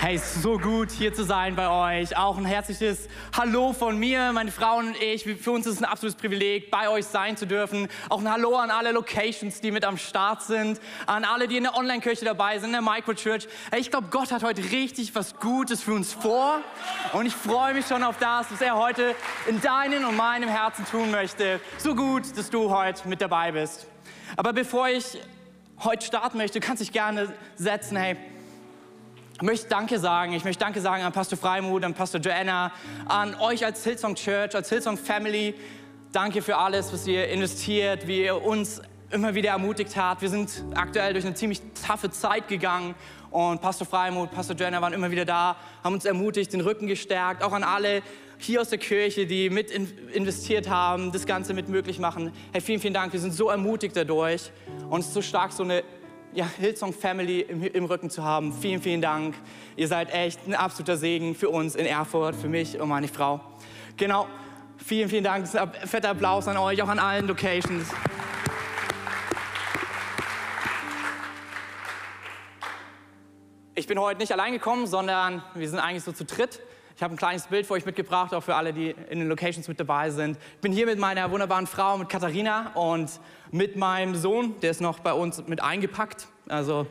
Hey, es ist so gut hier zu sein bei euch. Auch ein herzliches Hallo von mir, meine Frau und ich. Für uns ist es ein absolutes Privileg, bei euch sein zu dürfen. Auch ein Hallo an alle Locations, die mit am Start sind, an alle, die in der Online-Kirche dabei sind, in der Microchurch. Hey, ich glaube, Gott hat heute richtig was Gutes für uns vor. Und ich freue mich schon auf das, was er heute in deinem und meinem Herzen tun möchte. So gut, dass du heute mit dabei bist. Aber bevor ich heute starten möchte, du kannst dich gerne setzen. Hey, ich möchte Danke sagen. Ich möchte Danke sagen an Pastor Freimut, an Pastor Joanna, an euch als Hillsong Church, als Hillsong Family. Danke für alles, was ihr investiert, wie ihr uns immer wieder ermutigt habt. Wir sind aktuell durch eine ziemlich taffe Zeit gegangen und Pastor Freimut, Pastor Joanna waren immer wieder da, haben uns ermutigt, den Rücken gestärkt. Auch an alle hier aus der Kirche, die mit investiert haben, das Ganze mit möglich machen. Hey, vielen, vielen Dank. Wir sind so ermutigt dadurch und es ist so stark, so eine ja, Hillsong Family im, im, Rücken zu haben. Vielen, vielen Dank. Ihr seid echt ein absoluter Segen für uns in Erfurt, für mich und meine Frau. Genau. Vielen, vielen Dank. Fetter Applaus an euch, auch an allen Locations. Ich bin heute nicht allein gekommen, sondern wir sind eigentlich so zu dritt. Ich habe ein kleines Bild für euch mitgebracht, auch für alle, die in den Locations mit dabei sind. Ich bin hier mit meiner wunderbaren Frau, mit Katharina und mit meinem Sohn, der ist noch bei uns mit eingepackt. Also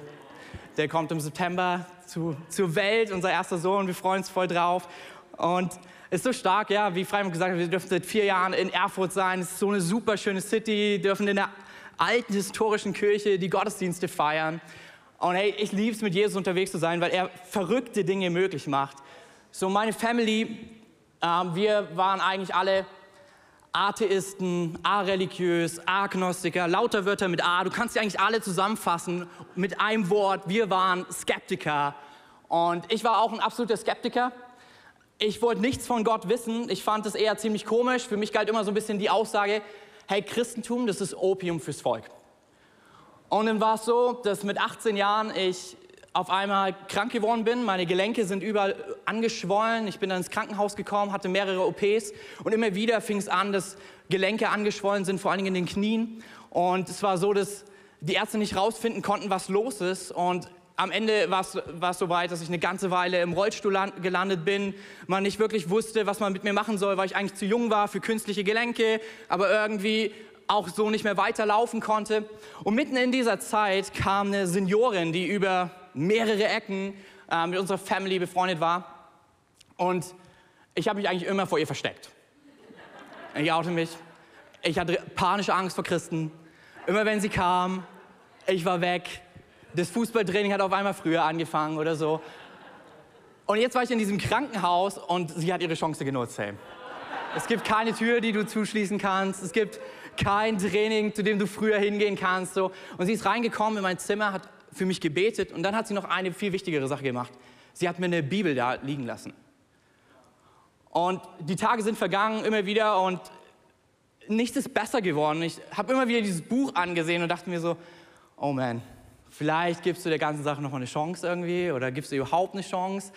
der kommt im September zu, zur Welt, unser erster Sohn. Wir freuen uns voll drauf. Und ist so stark, ja, wie Freimund gesagt hat, wir dürfen seit vier Jahren in Erfurt sein. Es ist so eine super schöne City, dürfen in der alten historischen Kirche die Gottesdienste feiern. Und hey, ich liebe es, mit Jesus unterwegs zu sein, weil er verrückte Dinge möglich macht. So, meine Family, äh, wir waren eigentlich alle Atheisten, areligiös, Agnostiker, lauter Wörter mit A. Du kannst sie eigentlich alle zusammenfassen mit einem Wort. Wir waren Skeptiker. Und ich war auch ein absoluter Skeptiker. Ich wollte nichts von Gott wissen. Ich fand es eher ziemlich komisch. Für mich galt immer so ein bisschen die Aussage, hey, Christentum, das ist Opium fürs Volk. Und dann war es so, dass mit 18 Jahren ich auf einmal krank geworden bin. Meine Gelenke sind überall angeschwollen. Ich bin dann ins Krankenhaus gekommen, hatte mehrere OPs und immer wieder fing es an, dass Gelenke angeschwollen sind, vor allen Dingen in den Knien. Und es war so, dass die Ärzte nicht rausfinden konnten, was los ist. Und am Ende war es so weit, dass ich eine ganze Weile im Rollstuhl gelandet bin. Man nicht wirklich wusste, was man mit mir machen soll, weil ich eigentlich zu jung war für künstliche Gelenke, aber irgendwie auch so nicht mehr weiterlaufen konnte. Und mitten in dieser Zeit kam eine Seniorin, die über mehrere Ecken äh, mit unserer Family befreundet war. Und ich habe mich eigentlich immer vor ihr versteckt. Ich oute mich. Ich hatte panische Angst vor Christen. Immer wenn sie kam, ich war weg. Das Fußballtraining hat auf einmal früher angefangen oder so. Und jetzt war ich in diesem Krankenhaus und sie hat ihre Chance genutzt. Hey. Es gibt keine Tür, die du zuschließen kannst. Es gibt kein Training, zu dem du früher hingehen kannst. So. Und sie ist reingekommen in mein Zimmer, hat für mich gebetet und dann hat sie noch eine viel wichtigere Sache gemacht. Sie hat mir eine Bibel da liegen lassen. Und die Tage sind vergangen, immer wieder und nichts ist besser geworden. Ich habe immer wieder dieses Buch angesehen und dachte mir so, oh man, vielleicht gibst du der ganzen Sache noch eine Chance irgendwie oder gibst du überhaupt eine Chance.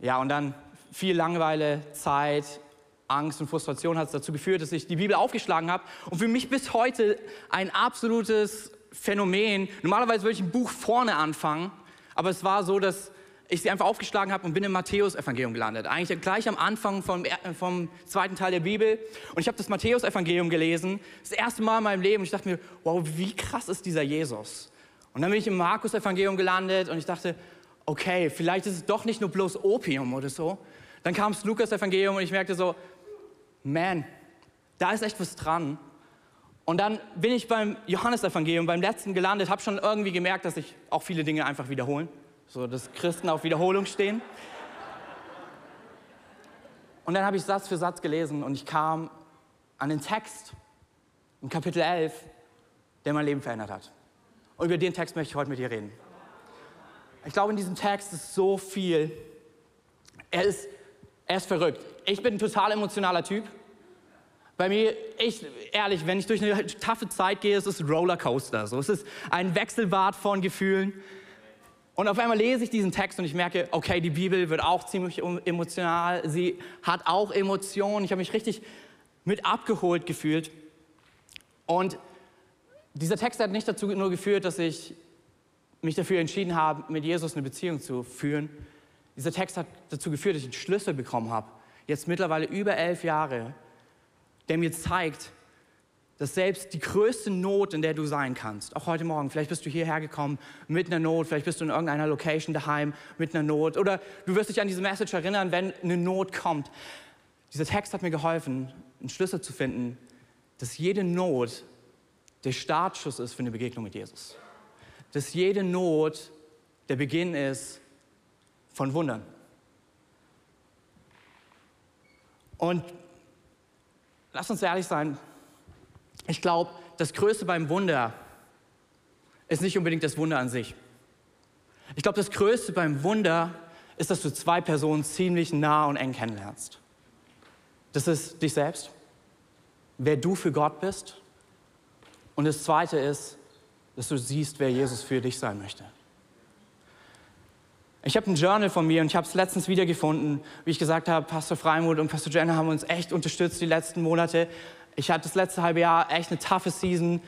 Ja, und dann viel Langeweile, Zeit, Angst und Frustration hat es dazu geführt, dass ich die Bibel aufgeschlagen habe und für mich bis heute ein absolutes Phänomen. Normalerweise würde ich ein Buch vorne anfangen, aber es war so, dass ich sie einfach aufgeschlagen habe und bin im Matthäus-Evangelium gelandet. Eigentlich gleich am Anfang vom, vom zweiten Teil der Bibel. Und ich habe das Matthäus-Evangelium gelesen, das erste Mal in meinem Leben. Und ich dachte mir, wow, wie krass ist dieser Jesus? Und dann bin ich im Markus-Evangelium gelandet und ich dachte, okay, vielleicht ist es doch nicht nur bloß Opium oder so. Dann kam das Lukas-Evangelium und ich merkte so, man, da ist echt was dran. Und dann bin ich beim Johannesevangelium, beim letzten gelandet, habe schon irgendwie gemerkt, dass sich auch viele Dinge einfach wiederholen. So, dass Christen auf Wiederholung stehen. Und dann habe ich Satz für Satz gelesen und ich kam an den Text im Kapitel 11, der mein Leben verändert hat. Und über den Text möchte ich heute mit dir reden. Ich glaube, in diesem Text ist so viel. Er ist, er ist verrückt. Ich bin ein total emotionaler Typ. Bei mir, ich, ehrlich, wenn ich durch eine taffe Zeit gehe, es ist Rollercoaster. So. Es ist ein Wechselbad von Gefühlen. Und auf einmal lese ich diesen Text und ich merke, okay, die Bibel wird auch ziemlich emotional. Sie hat auch Emotionen. Ich habe mich richtig mit abgeholt gefühlt. Und dieser Text hat nicht dazu nur geführt, dass ich mich dafür entschieden habe, mit Jesus eine Beziehung zu führen. Dieser Text hat dazu geführt, dass ich einen Schlüssel bekommen habe. Jetzt mittlerweile über elf Jahre der mir zeigt, dass selbst die größte Not, in der du sein kannst, auch heute Morgen, vielleicht bist du hierher gekommen mit einer Not, vielleicht bist du in irgendeiner Location daheim mit einer Not oder du wirst dich an diese Message erinnern, wenn eine Not kommt. Dieser Text hat mir geholfen, einen Schlüssel zu finden, dass jede Not der Startschuss ist für eine Begegnung mit Jesus. Dass jede Not der Beginn ist von Wundern. Und lass uns ehrlich sein, ich glaube, das Größte beim Wunder ist nicht unbedingt das Wunder an sich. Ich glaube, das Größte beim Wunder ist, dass du zwei Personen ziemlich nah und eng kennenlernst. Das ist dich selbst, wer du für Gott bist. Und das Zweite ist, dass du siehst, wer Jesus für dich sein möchte. Ich habe ein Journal von mir und ich habe es letztens wiedergefunden. Wie ich gesagt habe, Pastor Freimuth und Pastor Jenner haben uns echt unterstützt die letzten Monate. Ich hatte das letzte halbe Jahr echt eine taffe Season.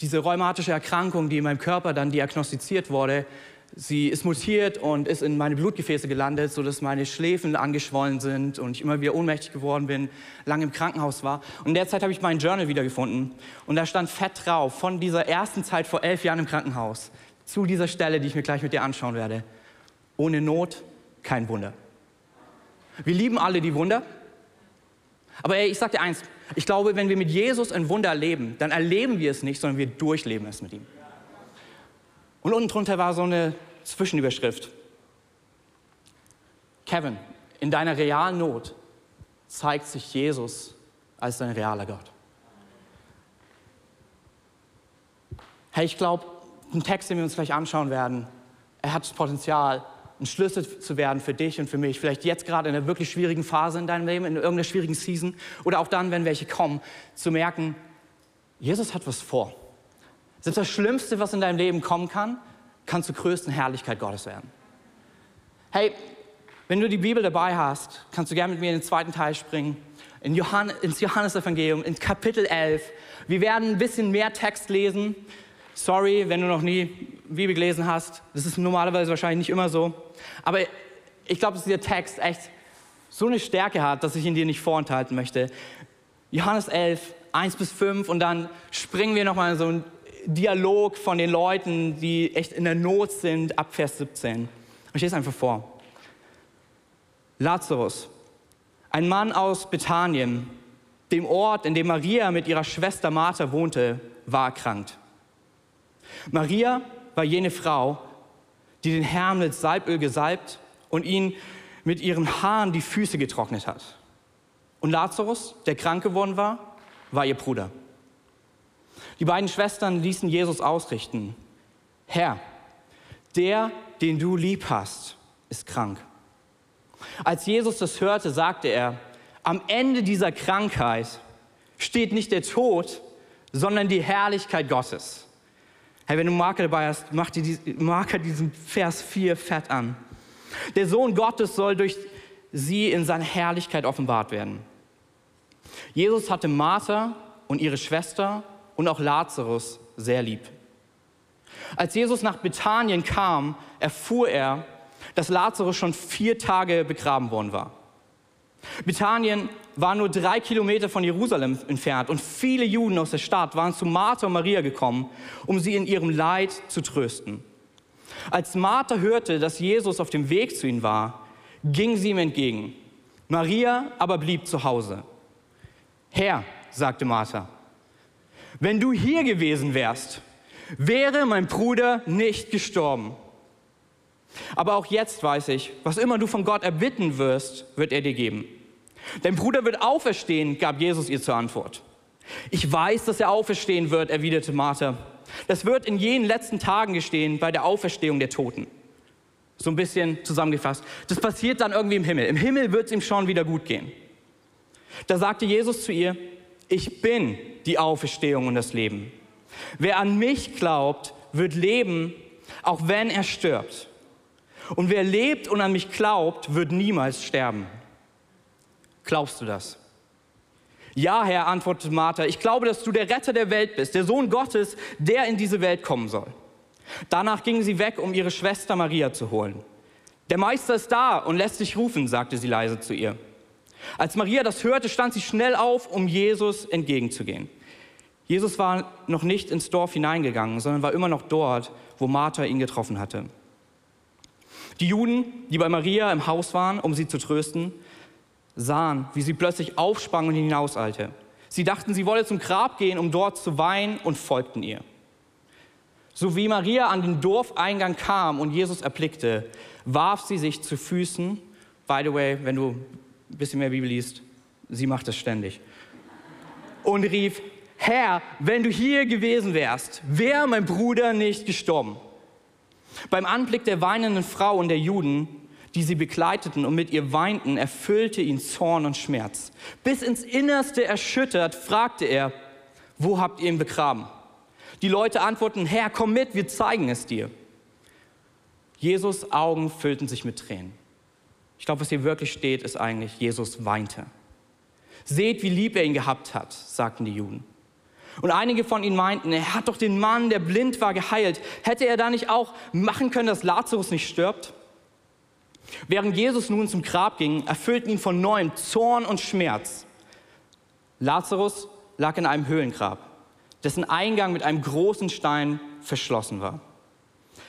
Diese rheumatische Erkrankung, die in meinem Körper dann diagnostiziert wurde, sie ist mutiert und ist in meine Blutgefäße gelandet, sodass meine Schläfen angeschwollen sind und ich immer wieder ohnmächtig geworden bin, lange im Krankenhaus war. Und in der Zeit habe ich mein Journal wiedergefunden und da stand fett drauf von dieser ersten Zeit vor elf Jahren im Krankenhaus zu dieser Stelle, die ich mir gleich mit dir anschauen werde. Ohne Not kein Wunder. Wir lieben alle die Wunder. Aber ey, ich sag dir eins, ich glaube, wenn wir mit Jesus ein Wunder erleben, dann erleben wir es nicht, sondern wir durchleben es mit ihm. Und unten drunter war so eine Zwischenüberschrift. Kevin, in deiner realen Not zeigt sich Jesus als dein realer Gott. Hey, ich glaube, ein Text, den wir uns gleich anschauen werden, er hat das Potenzial, ein Schlüssel zu werden für dich und für mich. Vielleicht jetzt gerade in einer wirklich schwierigen Phase in deinem Leben, in irgendeiner schwierigen Season oder auch dann, wenn welche kommen, zu merken, Jesus hat was vor. Selbst das Schlimmste, was in deinem Leben kommen kann, kann zur größten Herrlichkeit Gottes werden. Hey, wenn du die Bibel dabei hast, kannst du gerne mit mir in den zweiten Teil springen, in Johann, ins Johannesevangelium, in Kapitel 11. Wir werden ein bisschen mehr Text lesen. Sorry, wenn du noch nie Bibel gelesen hast. Das ist normalerweise wahrscheinlich nicht immer so. Aber ich glaube, dass dieser Text echt so eine Stärke hat, dass ich ihn dir nicht vorenthalten möchte. Johannes 11, 1 bis 5 und dann springen wir nochmal in so einen Dialog von den Leuten, die echt in der Not sind, ab Vers 17. Ich lese einfach vor. Lazarus, ein Mann aus Bethanien, dem Ort, in dem Maria mit ihrer Schwester Martha wohnte, war erkrankt. Maria war jene Frau, die den Herrn mit Salböl gesalbt und ihn mit ihren Haaren die Füße getrocknet hat. Und Lazarus, der krank geworden war, war ihr Bruder. Die beiden Schwestern ließen Jesus ausrichten, Herr, der, den du lieb hast, ist krank. Als Jesus das hörte, sagte er, am Ende dieser Krankheit steht nicht der Tod, sondern die Herrlichkeit Gottes. Hey, wenn du Marker dabei hast, mach dir Marker diesen Vers 4 fett an. Der Sohn Gottes soll durch sie in seiner Herrlichkeit offenbart werden. Jesus hatte Martha und ihre Schwester und auch Lazarus sehr lieb. Als Jesus nach Bethanien kam, erfuhr er, dass Lazarus schon vier Tage begraben worden war. Bethanien war nur drei Kilometer von Jerusalem entfernt und viele Juden aus der Stadt waren zu Martha und Maria gekommen, um sie in ihrem Leid zu trösten. Als Martha hörte, dass Jesus auf dem Weg zu ihnen war, ging sie ihm entgegen. Maria aber blieb zu Hause. Herr, sagte Martha, wenn du hier gewesen wärst, wäre mein Bruder nicht gestorben. Aber auch jetzt weiß ich, was immer du von Gott erbitten wirst, wird er dir geben. Dein Bruder wird auferstehen, gab Jesus ihr zur Antwort. Ich weiß, dass er auferstehen wird, erwiderte Martha. Das wird in jenen letzten Tagen gestehen bei der Auferstehung der Toten. So ein bisschen zusammengefasst. Das passiert dann irgendwie im Himmel. Im Himmel wird es ihm schon wieder gut gehen. Da sagte Jesus zu ihr, Ich bin die Auferstehung und das Leben. Wer an mich glaubt, wird leben, auch wenn er stirbt. Und wer lebt und an mich glaubt, wird niemals sterben. Glaubst du das? Ja, Herr, antwortete Martha, ich glaube, dass du der Retter der Welt bist, der Sohn Gottes, der in diese Welt kommen soll. Danach ging sie weg, um ihre Schwester Maria zu holen. Der Meister ist da und lässt sich rufen, sagte sie leise zu ihr. Als Maria das hörte, stand sie schnell auf, um Jesus entgegenzugehen. Jesus war noch nicht ins Dorf hineingegangen, sondern war immer noch dort, wo Martha ihn getroffen hatte. Die Juden, die bei Maria im Haus waren, um sie zu trösten, sahen, wie sie plötzlich aufsprang und hinauseilte. Sie dachten, sie wolle zum Grab gehen, um dort zu weinen und folgten ihr. So wie Maria an den Dorfeingang kam und Jesus erblickte, warf sie sich zu Füßen. By the way, wenn du ein bisschen mehr Bibel liest, sie macht das ständig. Und rief, Herr, wenn du hier gewesen wärst, wäre mein Bruder nicht gestorben. Beim Anblick der weinenden Frau und der Juden, die sie begleiteten und mit ihr weinten, erfüllte ihn Zorn und Schmerz. Bis ins Innerste erschüttert, fragte er, wo habt ihr ihn begraben? Die Leute antworten, Herr, komm mit, wir zeigen es dir. Jesus Augen füllten sich mit Tränen. Ich glaube, was hier wirklich steht, ist eigentlich, Jesus weinte. Seht, wie lieb er ihn gehabt hat, sagten die Juden. Und einige von ihnen meinten, er hat doch den Mann, der blind war, geheilt. Hätte er da nicht auch machen können, dass Lazarus nicht stirbt? Während Jesus nun zum Grab ging, erfüllten ihn von neuem Zorn und Schmerz. Lazarus lag in einem Höhlengrab, dessen Eingang mit einem großen Stein verschlossen war.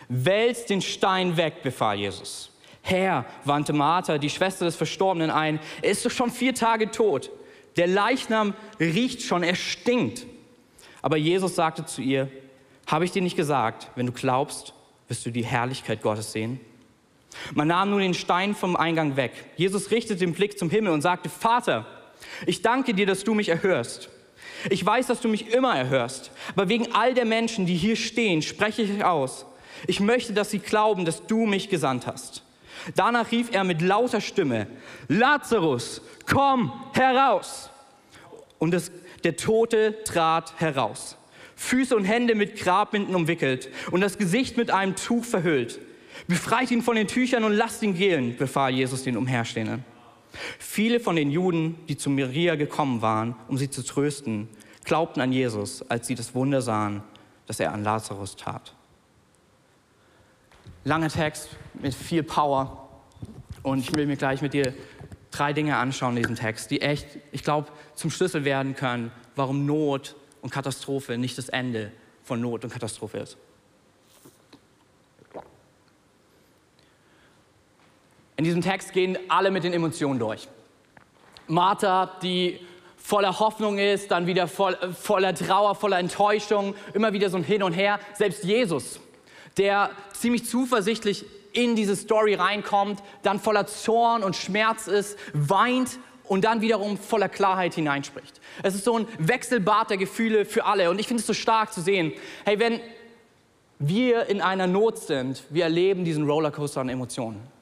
Wälz den Stein weg, befahl Jesus. Herr, wandte Martha, die Schwester des Verstorbenen, ein, er ist doch schon vier Tage tot. Der Leichnam riecht schon, er stinkt. Aber Jesus sagte zu ihr, habe ich dir nicht gesagt, wenn du glaubst, wirst du die Herrlichkeit Gottes sehen? Man nahm nun den Stein vom Eingang weg. Jesus richtete den Blick zum Himmel und sagte, Vater, ich danke dir, dass du mich erhörst. Ich weiß, dass du mich immer erhörst, aber wegen all der Menschen, die hier stehen, spreche ich aus. Ich möchte, dass sie glauben, dass du mich gesandt hast. Danach rief er mit lauter Stimme, Lazarus, komm heraus. Und es, der Tote trat heraus, Füße und Hände mit Grabbinden umwickelt und das Gesicht mit einem Tuch verhüllt. Befreit ihn von den Tüchern und lasst ihn gehen, befahl Jesus den Umherstehenden. Viele von den Juden, die zu Maria gekommen waren, um sie zu trösten, glaubten an Jesus, als sie das Wunder sahen, das er an Lazarus tat. Langer Text mit viel Power. Und ich will mir gleich mit dir drei Dinge anschauen in diesem Text, die echt, ich glaube, zum Schlüssel werden können, warum Not und Katastrophe nicht das Ende von Not und Katastrophe ist. In diesem Text gehen alle mit den Emotionen durch. Martha, die voller Hoffnung ist, dann wieder voll, voller Trauer, voller Enttäuschung, immer wieder so ein Hin und Her. Selbst Jesus, der ziemlich zuversichtlich in diese Story reinkommt, dann voller Zorn und Schmerz ist, weint und dann wiederum voller Klarheit hineinspricht. Es ist so ein Wechselbad der Gefühle für alle und ich finde es so stark zu sehen, hey, wenn wir in einer Not sind, wir erleben diesen Rollercoaster an Emotionen.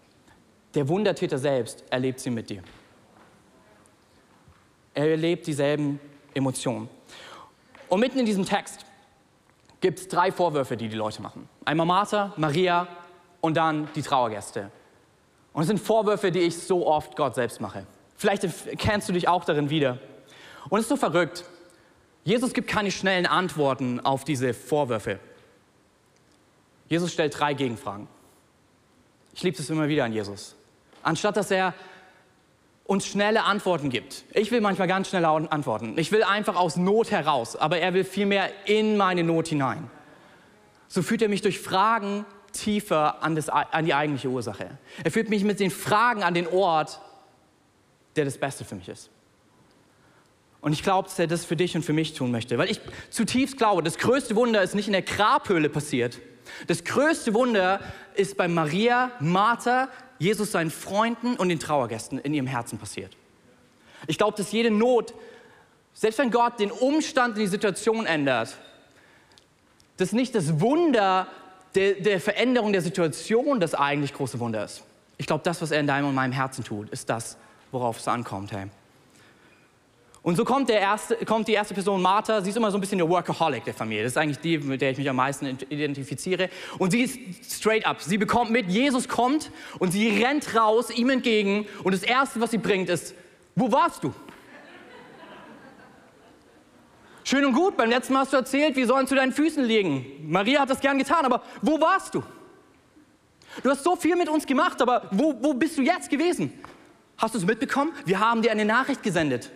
Der Wundertäter selbst erlebt sie mit dir. Er erlebt dieselben Emotionen. Und mitten in diesem Text gibt es drei Vorwürfe, die die Leute machen. Einmal Martha, Maria und dann die Trauergäste. Und es sind Vorwürfe, die ich so oft Gott selbst mache. Vielleicht kennst du dich auch darin wieder. Und es ist so verrückt. Jesus gibt keine schnellen Antworten auf diese Vorwürfe. Jesus stellt drei Gegenfragen. Ich liebe es immer wieder an Jesus anstatt dass er uns schnelle Antworten gibt. Ich will manchmal ganz schnelle Antworten. Ich will einfach aus Not heraus, aber er will vielmehr in meine Not hinein. So führt er mich durch Fragen tiefer an, das, an die eigentliche Ursache. Er führt mich mit den Fragen an den Ort, der das Beste für mich ist. Und ich glaube, dass er das für dich und für mich tun möchte, weil ich zutiefst glaube, das größte Wunder ist nicht in der Grabhöhle passiert. Das größte Wunder ist bei Maria, Martha, Jesus seinen Freunden und den Trauergästen in ihrem Herzen passiert. Ich glaube, dass jede Not, selbst wenn Gott den Umstand in die Situation ändert, dass nicht das Wunder der, der Veränderung der Situation das eigentlich große Wunder ist. Ich glaube, das, was er in deinem und meinem Herzen tut, ist das, worauf es ankommt. Hey. Und so kommt, der erste, kommt die erste Person, Martha. Sie ist immer so ein bisschen der Workaholic der Familie. Das ist eigentlich die, mit der ich mich am meisten identifiziere. Und sie ist straight up. Sie bekommt mit, Jesus kommt und sie rennt raus ihm entgegen. Und das Erste, was sie bringt, ist, wo warst du? Schön und gut, beim letzten Mal hast du erzählt, wir sollen zu deinen Füßen liegen. Maria hat das gern getan, aber wo warst du? Du hast so viel mit uns gemacht, aber wo, wo bist du jetzt gewesen? Hast du es mitbekommen? Wir haben dir eine Nachricht gesendet.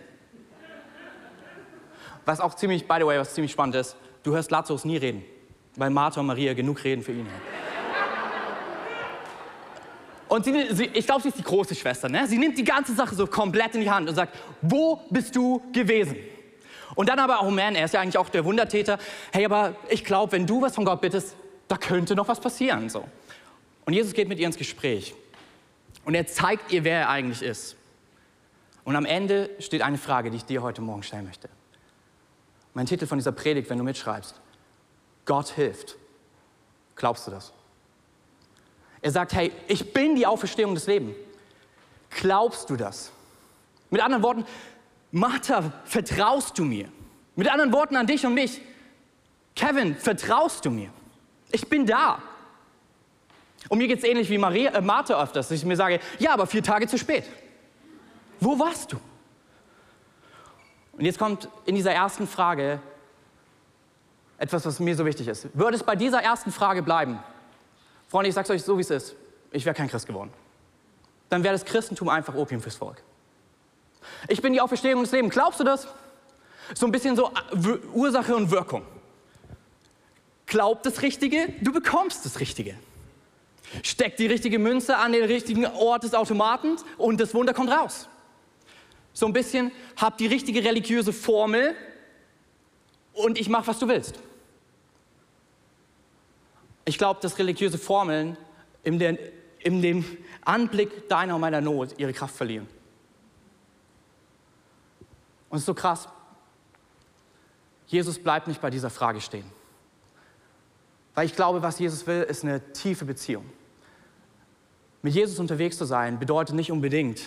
Was auch ziemlich, by the way, was ziemlich spannend ist, du hörst Lazarus nie reden, weil Martha und Maria genug reden für ihn. Und sie, sie, ich glaube, sie ist die große Schwester. Ne? Sie nimmt die ganze Sache so komplett in die Hand und sagt, wo bist du gewesen? Und dann aber, oh man, er ist ja eigentlich auch der Wundertäter. Hey, aber ich glaube, wenn du was von Gott bittest, da könnte noch was passieren. So. Und Jesus geht mit ihr ins Gespräch. Und er zeigt ihr, wer er eigentlich ist. Und am Ende steht eine Frage, die ich dir heute Morgen stellen möchte. Mein Titel von dieser Predigt, wenn du mitschreibst, Gott hilft. Glaubst du das? Er sagt, hey, ich bin die Auferstehung des Lebens. Glaubst du das? Mit anderen Worten, Martha, vertraust du mir? Mit anderen Worten an dich und mich, Kevin, vertraust du mir? Ich bin da. Und mir geht es ähnlich wie Maria, äh, Martha öfters, dass ich mir sage, ja, aber vier Tage zu spät. Wo warst du? Und jetzt kommt in dieser ersten Frage etwas, was mir so wichtig ist. Würde es bei dieser ersten Frage bleiben, Freunde, ich sag's euch so, wie es ist, ich wäre kein Christ geworden. Dann wäre das Christentum einfach Opium fürs Volk. Ich bin die Auferstehung des Lebens. Glaubst du das? So ein bisschen so äh, Ursache und Wirkung. Glaub das Richtige, du bekommst das Richtige. Steck die richtige Münze an den richtigen Ort des Automaten und das Wunder kommt raus so ein bisschen, hab die richtige religiöse Formel und ich mach, was du willst. Ich glaube, dass religiöse Formeln in, den, in dem Anblick deiner und meiner Not ihre Kraft verlieren. Und es ist so krass. Jesus bleibt nicht bei dieser Frage stehen. Weil ich glaube, was Jesus will, ist eine tiefe Beziehung. Mit Jesus unterwegs zu sein, bedeutet nicht unbedingt,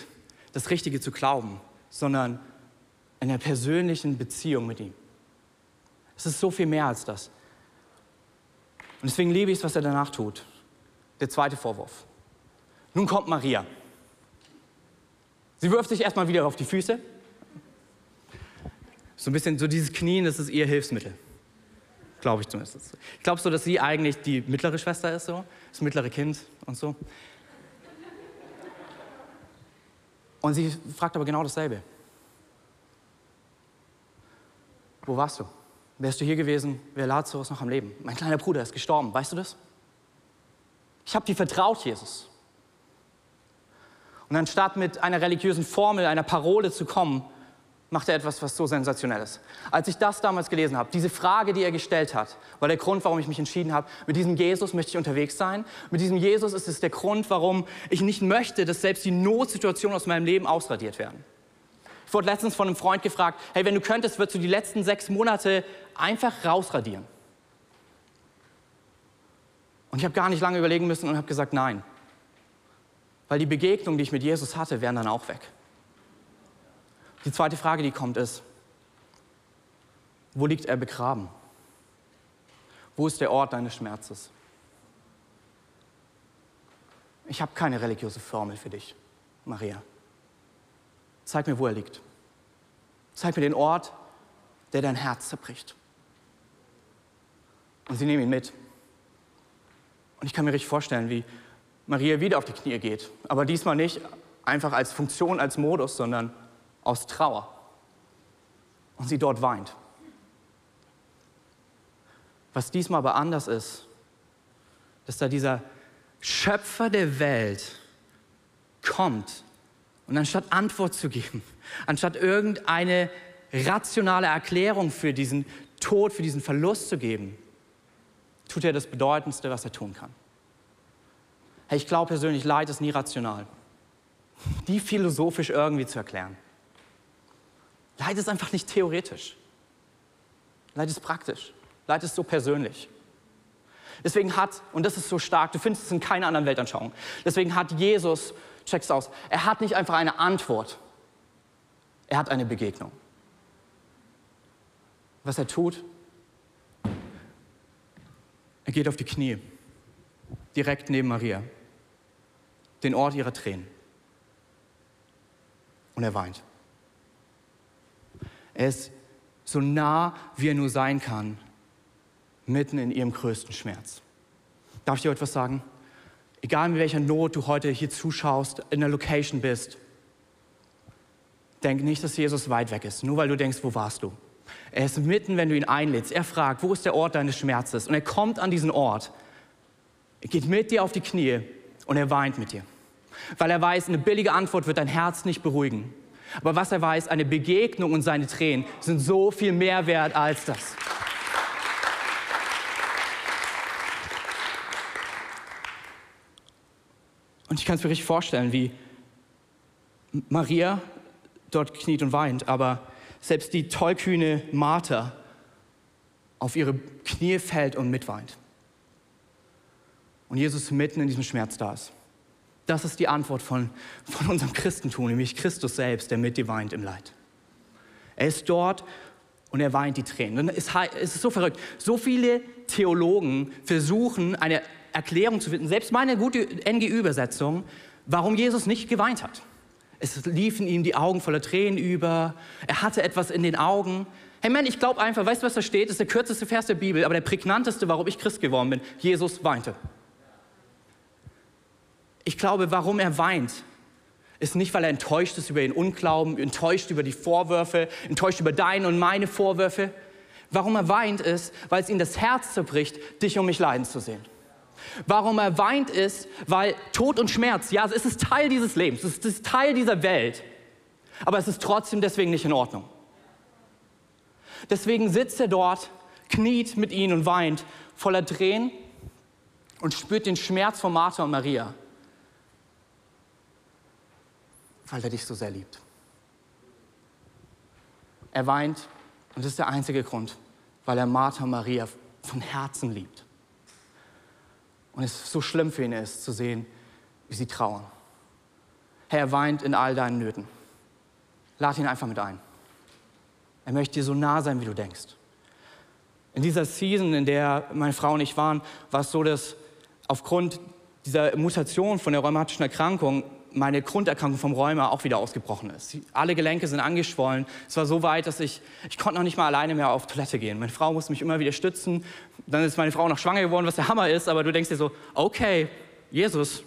das Richtige zu glauben, sondern in einer persönlichen Beziehung mit ihm. Es ist so viel mehr als das. Und deswegen liebe ich es, was er danach tut. Der zweite Vorwurf. Nun kommt Maria. Sie wirft sich erstmal wieder auf die Füße. So ein bisschen so dieses Knien, das ist ihr Hilfsmittel. Glaube ich zumindest. Ich glaube so, dass sie eigentlich die mittlere Schwester ist, so, das mittlere Kind und so. Und sie fragt aber genau dasselbe. Wo warst du? Wärst du hier gewesen, wäre Lazarus noch am Leben. Mein kleiner Bruder ist gestorben, weißt du das? Ich habe dir vertraut, Jesus. Und anstatt mit einer religiösen Formel, einer Parole zu kommen, macht er etwas, was so sensationell ist. Als ich das damals gelesen habe, diese Frage, die er gestellt hat, war der Grund, warum ich mich entschieden habe, mit diesem Jesus möchte ich unterwegs sein. Mit diesem Jesus ist es der Grund, warum ich nicht möchte, dass selbst die Notsituationen aus meinem Leben ausradiert werden. Ich wurde letztens von einem Freund gefragt, hey, wenn du könntest, würdest du die letzten sechs Monate einfach rausradieren? Und ich habe gar nicht lange überlegen müssen und habe gesagt, nein. Weil die Begegnungen, die ich mit Jesus hatte, wären dann auch weg. Die zweite Frage, die kommt, ist, wo liegt er begraben? Wo ist der Ort deines Schmerzes? Ich habe keine religiöse Formel für dich, Maria. Zeig mir, wo er liegt. Zeig mir den Ort, der dein Herz zerbricht. Und sie nehmen ihn mit. Und ich kann mir richtig vorstellen, wie Maria wieder auf die Knie geht. Aber diesmal nicht einfach als Funktion, als Modus, sondern aus Trauer und sie dort weint. Was diesmal aber anders ist, dass da dieser Schöpfer der Welt kommt und anstatt Antwort zu geben, anstatt irgendeine rationale Erklärung für diesen Tod, für diesen Verlust zu geben, tut er das Bedeutendste, was er tun kann. Hey, ich glaube persönlich, Leid ist nie rational. Nie philosophisch irgendwie zu erklären. Leid ist einfach nicht theoretisch. Leid ist praktisch. Leid ist so persönlich. Deswegen hat, und das ist so stark, du findest es in keiner anderen Weltanschauung, deswegen hat Jesus, check's aus, er hat nicht einfach eine Antwort, er hat eine Begegnung. was er tut? Er geht auf die Knie, direkt neben Maria, den Ort ihrer Tränen. Und er weint. Er ist so nah, wie er nur sein kann, mitten in ihrem größten Schmerz. Darf ich dir etwas sagen? Egal mit welcher Not du heute hier zuschaust, in der Location bist, denk nicht, dass Jesus weit weg ist, nur weil du denkst, wo warst du? Er ist mitten, wenn du ihn einlädst. Er fragt, wo ist der Ort deines Schmerzes? Und er kommt an diesen Ort. Er geht mit dir auf die Knie und er weint mit dir. Weil er weiß, eine billige Antwort wird dein Herz nicht beruhigen. Aber was er weiß, eine Begegnung und seine Tränen sind so viel mehr wert als das. Und ich kann es mir richtig vorstellen, wie Maria dort kniet und weint, aber selbst die tollkühne Martha auf ihre Knie fällt und mitweint. Und Jesus mitten in diesem Schmerz da ist. Das ist die Antwort von, von unserem Christentum, nämlich Christus selbst, der mit dir weint im Leid. Er ist dort und er weint die Tränen. Es ist so verrückt. So viele Theologen versuchen, eine Erklärung zu finden, selbst meine gute NG-Übersetzung, warum Jesus nicht geweint hat. Es liefen ihm die Augen voller Tränen über. Er hatte etwas in den Augen. Hey Mann, ich glaube einfach, weißt du, was da steht? Das ist der kürzeste Vers der Bibel, aber der prägnanteste, warum ich Christ geworden bin. Jesus weinte. Ich glaube, warum er weint, ist nicht, weil er enttäuscht ist über den Unglauben, enttäuscht über die Vorwürfe, enttäuscht über deine und meine Vorwürfe. Warum er weint ist, weil es ihm das Herz zerbricht, dich um mich leiden zu sehen. Warum er weint ist, weil Tod und Schmerz, ja, es ist Teil dieses Lebens, es ist Teil dieser Welt, aber es ist trotzdem deswegen nicht in Ordnung. Deswegen sitzt er dort, kniet mit ihnen und weint, voller Tränen und spürt den Schmerz von Martha und Maria, weil er dich so sehr liebt. Er weint und das ist der einzige Grund, weil er Martha und Maria von Herzen liebt. Und es so schlimm für ihn ist, zu sehen, wie sie trauern. Herr, er weint in all deinen Nöten. Lad ihn einfach mit ein. Er möchte dir so nah sein, wie du denkst. In dieser Season, in der meine Frau und ich waren, war es so, dass aufgrund dieser Mutation von der rheumatischen Erkrankung meine Grunderkrankung vom Rheuma auch wieder ausgebrochen ist. Alle Gelenke sind angeschwollen. Es war so weit, dass ich, ich konnte noch nicht mal alleine mehr auf Toilette gehen. Meine Frau musste mich immer wieder stützen. Dann ist meine Frau noch schwanger geworden, was der Hammer ist. Aber du denkst dir so, okay, Jesus,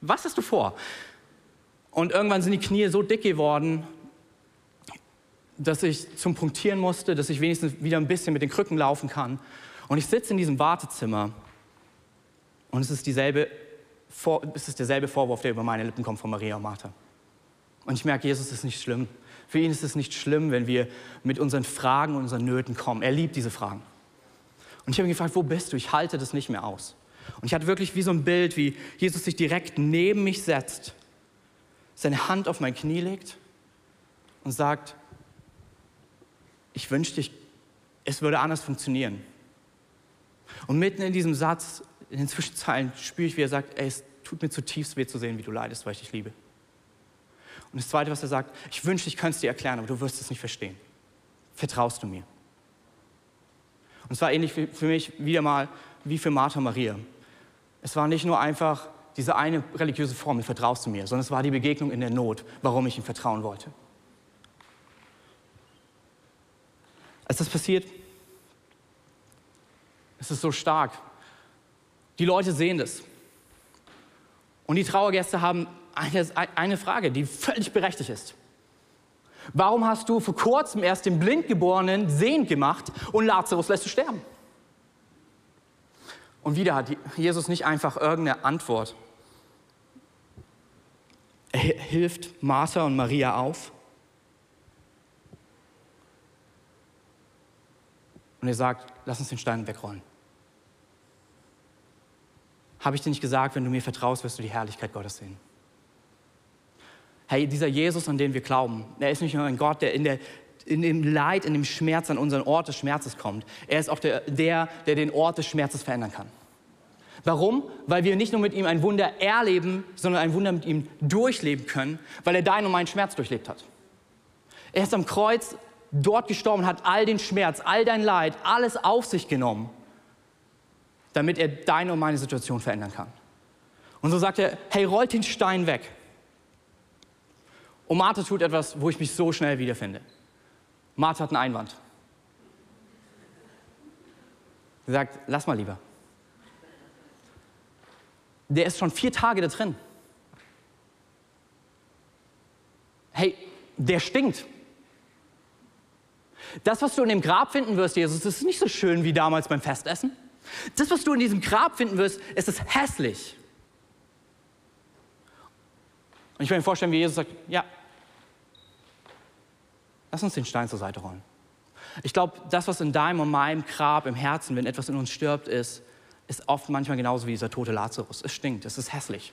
was hast du vor? Und irgendwann sind die Knie so dick geworden, dass ich zum Punktieren musste, dass ich wenigstens wieder ein bisschen mit den Krücken laufen kann. Und ich sitze in diesem Wartezimmer und es ist dieselbe vor, es ist derselbe Vorwurf, der über meine Lippen kommt von Maria und Martha. Und ich merke, Jesus ist nicht schlimm. Für ihn ist es nicht schlimm, wenn wir mit unseren Fragen und unseren Nöten kommen. Er liebt diese Fragen. Und ich habe ihn gefragt, wo bist du? Ich halte das nicht mehr aus. Und ich hatte wirklich wie so ein Bild, wie Jesus sich direkt neben mich setzt, seine Hand auf mein Knie legt und sagt, ich wünschte, es würde anders funktionieren. Und mitten in diesem Satz in den Zwischenzeilen spüre ich, wie er sagt, ey, es tut mir zutiefst weh zu sehen, wie du leidest, weil ich dich liebe. Und das Zweite, was er sagt, ich wünschte, ich könnte es dir erklären, aber du wirst es nicht verstehen. Vertraust du mir? Und es war ähnlich für mich wieder mal wie für Martha Maria. Es war nicht nur einfach diese eine religiöse Formel, vertraust du mir, sondern es war die Begegnung in der Not, warum ich ihm vertrauen wollte. Als das passiert, es ist so stark, die Leute sehen das. Und die Trauergäste haben eine, eine Frage, die völlig berechtigt ist. Warum hast du vor kurzem erst den Blindgeborenen sehend gemacht und Lazarus lässt du sterben? Und wieder hat Jesus nicht einfach irgendeine Antwort. Er hilft Martha und Maria auf. Und er sagt, lass uns den Stein wegrollen. Habe ich dir nicht gesagt, wenn du mir vertraust, wirst du die Herrlichkeit Gottes sehen? Hey, dieser Jesus, an den wir glauben, er ist nicht nur ein Gott, der in, der in dem Leid, in dem Schmerz an unseren Ort des Schmerzes kommt. Er ist auch der, der, der den Ort des Schmerzes verändern kann. Warum? Weil wir nicht nur mit ihm ein Wunder erleben, sondern ein Wunder mit ihm durchleben können, weil er deinen und meinen Schmerz durchlebt hat. Er ist am Kreuz dort gestorben, hat all den Schmerz, all dein Leid, alles auf sich genommen, damit er deine und meine Situation verändern kann. Und so sagt er, hey, rollt den Stein weg. Und Martha tut etwas, wo ich mich so schnell wiederfinde. Martha hat einen Einwand. Sie sagt, lass mal lieber. Der ist schon vier Tage da drin. Hey, der stinkt. Das, was du in dem Grab finden wirst, Jesus, das ist nicht so schön wie damals beim Festessen. Das, was du in diesem Grab finden wirst, ist es hässlich. Und ich will mir vorstellen, wie Jesus sagt, ja, lass uns den Stein zur Seite rollen. Ich glaube, das, was in deinem und meinem Grab im Herzen, wenn etwas in uns stirbt, ist, ist oft manchmal genauso wie dieser tote Lazarus. Es stinkt, es ist hässlich.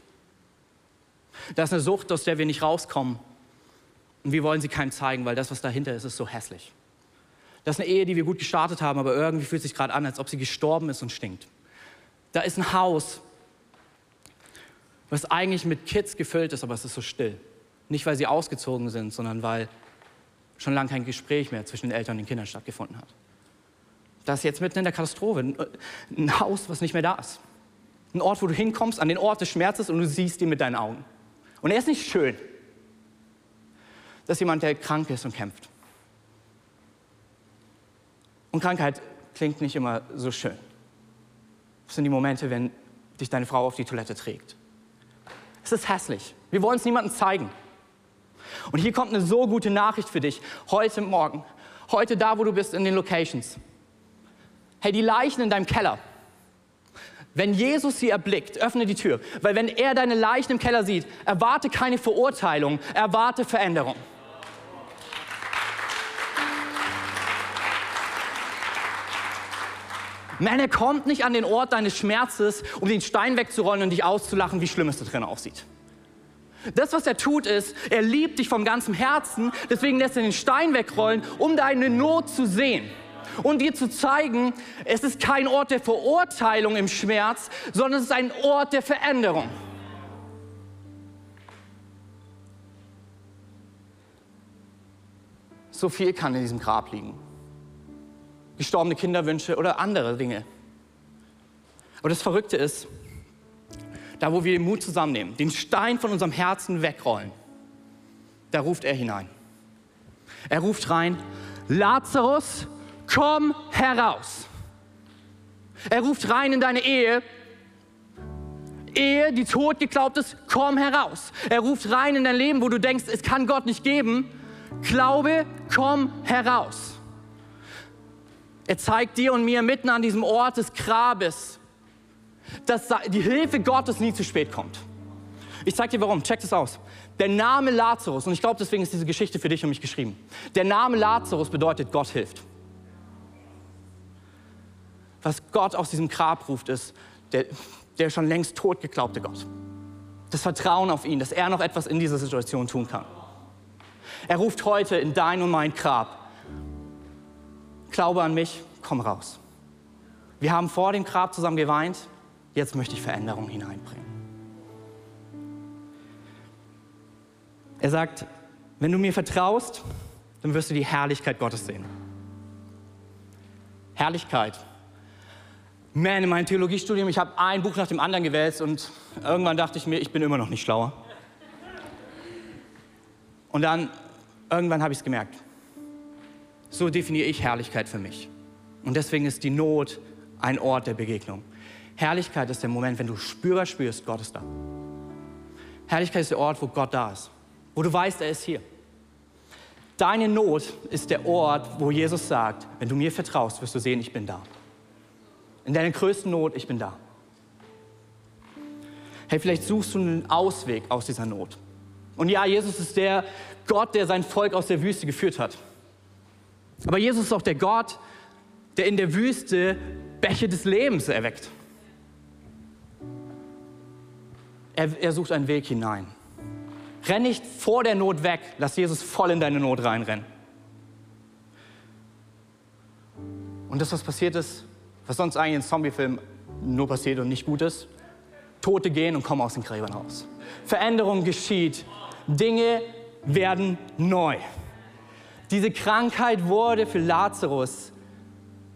Da ist eine Sucht, aus der wir nicht rauskommen. Und wir wollen sie keinem zeigen, weil das, was dahinter ist, ist so hässlich. Das ist eine Ehe, die wir gut gestartet haben, aber irgendwie fühlt sich gerade an, als ob sie gestorben ist und stinkt. Da ist ein Haus, was eigentlich mit Kids gefüllt ist, aber es ist so still. Nicht, weil sie ausgezogen sind, sondern weil schon lange kein Gespräch mehr zwischen den Eltern und den Kindern stattgefunden hat. Das ist jetzt mitten in der Katastrophe. Ein Haus, was nicht mehr da ist. Ein Ort, wo du hinkommst, an den Ort des Schmerzes und du siehst ihn mit deinen Augen. Und er ist nicht schön. Das ist jemand, der krank ist und kämpft. Und Krankheit klingt nicht immer so schön. Das sind die Momente, wenn dich deine Frau auf die Toilette trägt. Es ist hässlich. Wir wollen es niemandem zeigen. Und hier kommt eine so gute Nachricht für dich. Heute Morgen. Heute da, wo du bist, in den Locations. Hey, die Leichen in deinem Keller. Wenn Jesus sie erblickt, öffne die Tür. Weil wenn er deine Leichen im Keller sieht, erwarte keine Verurteilung, erwarte Veränderung. Man, er kommt nicht an den Ort deines Schmerzes, um den Stein wegzurollen und dich auszulachen, wie schlimm es da drin aussieht. Das, was er tut, ist, er liebt dich vom ganzen Herzen, deswegen lässt er den Stein wegrollen, um deine Not zu sehen und dir zu zeigen, es ist kein Ort der Verurteilung im Schmerz, sondern es ist ein Ort der Veränderung. So viel kann in diesem Grab liegen gestorbene Kinderwünsche oder andere Dinge. Aber das Verrückte ist, da wo wir den Mut zusammennehmen, den Stein von unserem Herzen wegrollen, da ruft er hinein. Er ruft rein, Lazarus, komm heraus. Er ruft rein in deine Ehe, Ehe, die tot geglaubt ist, komm heraus. Er ruft rein in dein Leben, wo du denkst, es kann Gott nicht geben. Glaube, komm heraus. Er zeigt dir und mir mitten an diesem Ort des Grabes, dass die Hilfe Gottes nie zu spät kommt. Ich zeige dir warum. Check das aus. Der Name Lazarus, und ich glaube, deswegen ist diese Geschichte für dich und mich geschrieben. Der Name Lazarus bedeutet, Gott hilft. Was Gott aus diesem Grab ruft, ist der, der schon längst tot geglaubte Gott. Das Vertrauen auf ihn, dass er noch etwas in dieser Situation tun kann. Er ruft heute in dein und mein Grab glaube an mich, komm raus. Wir haben vor dem Grab zusammen geweint, jetzt möchte ich Veränderung hineinbringen. Er sagt, wenn du mir vertraust, dann wirst du die Herrlichkeit Gottes sehen. Herrlichkeit. Man, in meinem Theologiestudium, ich habe ein Buch nach dem anderen gewälzt und irgendwann dachte ich mir, ich bin immer noch nicht schlauer. Und dann, irgendwann habe ich es gemerkt. So definiere ich Herrlichkeit für mich. Und deswegen ist die Not ein Ort der Begegnung. Herrlichkeit ist der Moment, wenn du spürbar spürst, Gott ist da. Herrlichkeit ist der Ort, wo Gott da ist, wo du weißt, er ist hier. Deine Not ist der Ort, wo Jesus sagt, wenn du mir vertraust, wirst du sehen, ich bin da. In deiner größten Not, ich bin da. Hey, vielleicht suchst du einen Ausweg aus dieser Not. Und ja, Jesus ist der Gott, der sein Volk aus der Wüste geführt hat. Aber Jesus ist auch der Gott, der in der Wüste Bäche des Lebens erweckt. Er, er sucht einen Weg hinein. Renn nicht vor der Not weg, lass Jesus voll in deine Not reinrennen. Und das, was passiert ist, was sonst eigentlich in Zombiefilmen nur passiert und nicht gut ist, Tote gehen und kommen aus den Gräbern raus. Veränderung geschieht. Dinge werden neu. Diese Krankheit wurde für Lazarus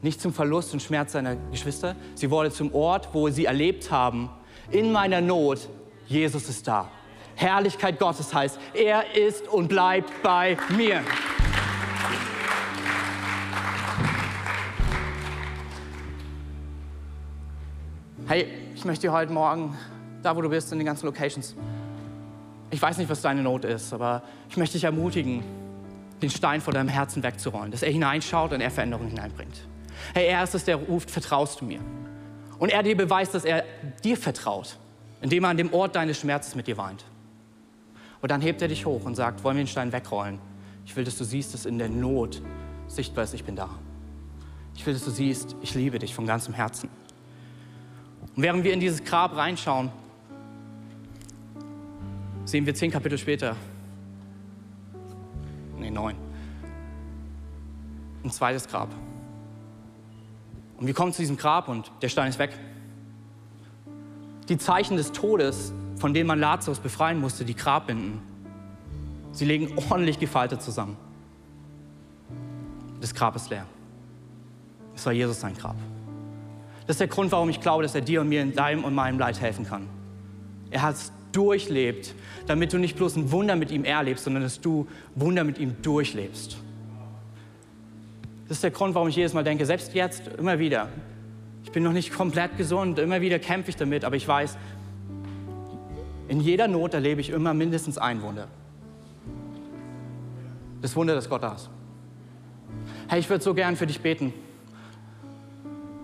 nicht zum Verlust und Schmerz seiner Geschwister, sie wurde zum Ort, wo sie erlebt haben, in meiner Not, Jesus ist da. Herrlichkeit Gottes heißt, er ist und bleibt bei mir. Hey, ich möchte dir heute Morgen, da wo du bist, in den ganzen Locations, ich weiß nicht, was deine Not ist, aber ich möchte dich ermutigen, den Stein vor deinem Herzen wegzurollen, dass er hineinschaut und er Veränderung hineinbringt. Hey, er ist es, der ruft, vertraust du mir? Und er dir beweist, dass er dir vertraut, indem er an dem Ort deines Schmerzes mit dir weint. Und dann hebt er dich hoch und sagt, wollen wir den Stein wegrollen? Ich will, dass du siehst, dass in der Not sichtbar ist, ich bin da. Ich will, dass du siehst, ich liebe dich von ganzem Herzen. Und während wir in dieses Grab reinschauen, sehen wir zehn Kapitel später, nee, neun, ein zweites Grab. Und wir kommen zu diesem Grab und der Stein ist weg. Die Zeichen des Todes, von denen man Lazarus befreien musste, die Grabbinden, sie legen ordentlich gefaltet zusammen. Das Grab ist leer. Es war Jesus sein Grab. Das ist der Grund, warum ich glaube, dass er dir und mir in deinem und meinem Leid helfen kann. Er hat durchlebt, damit du nicht bloß ein Wunder mit ihm erlebst, sondern dass du Wunder mit ihm durchlebst. Das ist der Grund, warum ich jedes Mal denke, selbst jetzt immer wieder, ich bin noch nicht komplett gesund, immer wieder kämpfe ich damit, aber ich weiß, in jeder Not erlebe ich immer mindestens ein Wunder. Das Wunder, dass Gott da ist. Hey, ich würde so gern für dich beten.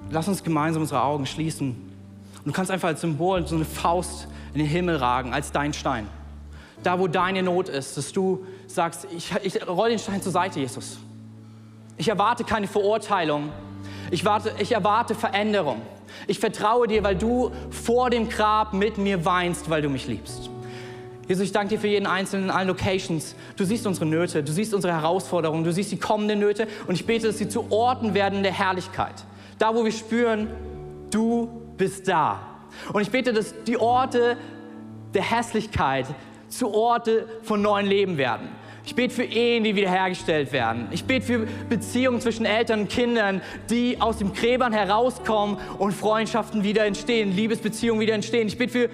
Lass uns gemeinsam unsere Augen schließen. Und du kannst einfach als Symbol so eine Faust in den Himmel ragen, als dein Stein. Da, wo deine Not ist, dass du sagst, ich, ich roll den Stein zur Seite, Jesus. Ich erwarte keine Verurteilung. Ich, warte, ich erwarte Veränderung. Ich vertraue dir, weil du vor dem Grab mit mir weinst, weil du mich liebst. Jesus, ich danke dir für jeden Einzelnen in allen Locations. Du siehst unsere Nöte, du siehst unsere Herausforderungen, du siehst die kommenden Nöte und ich bete, dass sie zu Orten werden der Herrlichkeit. Da, wo wir spüren, du bist da. Und ich bete, dass die Orte der Hässlichkeit zu Orte von neuen Leben werden. Ich bete für Ehen, die wiederhergestellt werden. Ich bete für Beziehungen zwischen Eltern und Kindern, die aus den Gräbern herauskommen und Freundschaften wieder entstehen, Liebesbeziehungen wieder entstehen. Ich bete für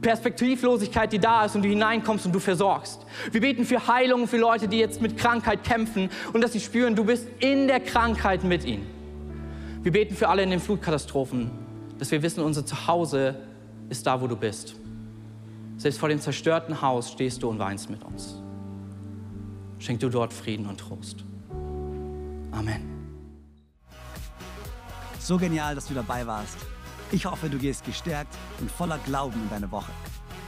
Perspektivlosigkeit, die da ist und du hineinkommst und du versorgst. Wir beten für Heilung für Leute, die jetzt mit Krankheit kämpfen und dass sie spüren, du bist in der Krankheit mit ihnen. Wir beten für alle in den Flutkatastrophen, dass wir wissen, unser Zuhause ist da, wo du bist. Selbst vor dem zerstörten Haus stehst du und weinst mit uns schenk du dort Frieden und Trost. Amen. So genial, dass du dabei warst. Ich hoffe, du gehst gestärkt und voller Glauben in deine Woche.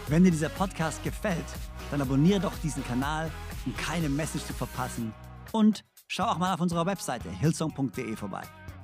Wenn dir dieser Podcast gefällt, dann abonniere doch diesen Kanal, um keine Message zu verpassen. Und schau auch mal auf unserer Webseite hillsong.de vorbei.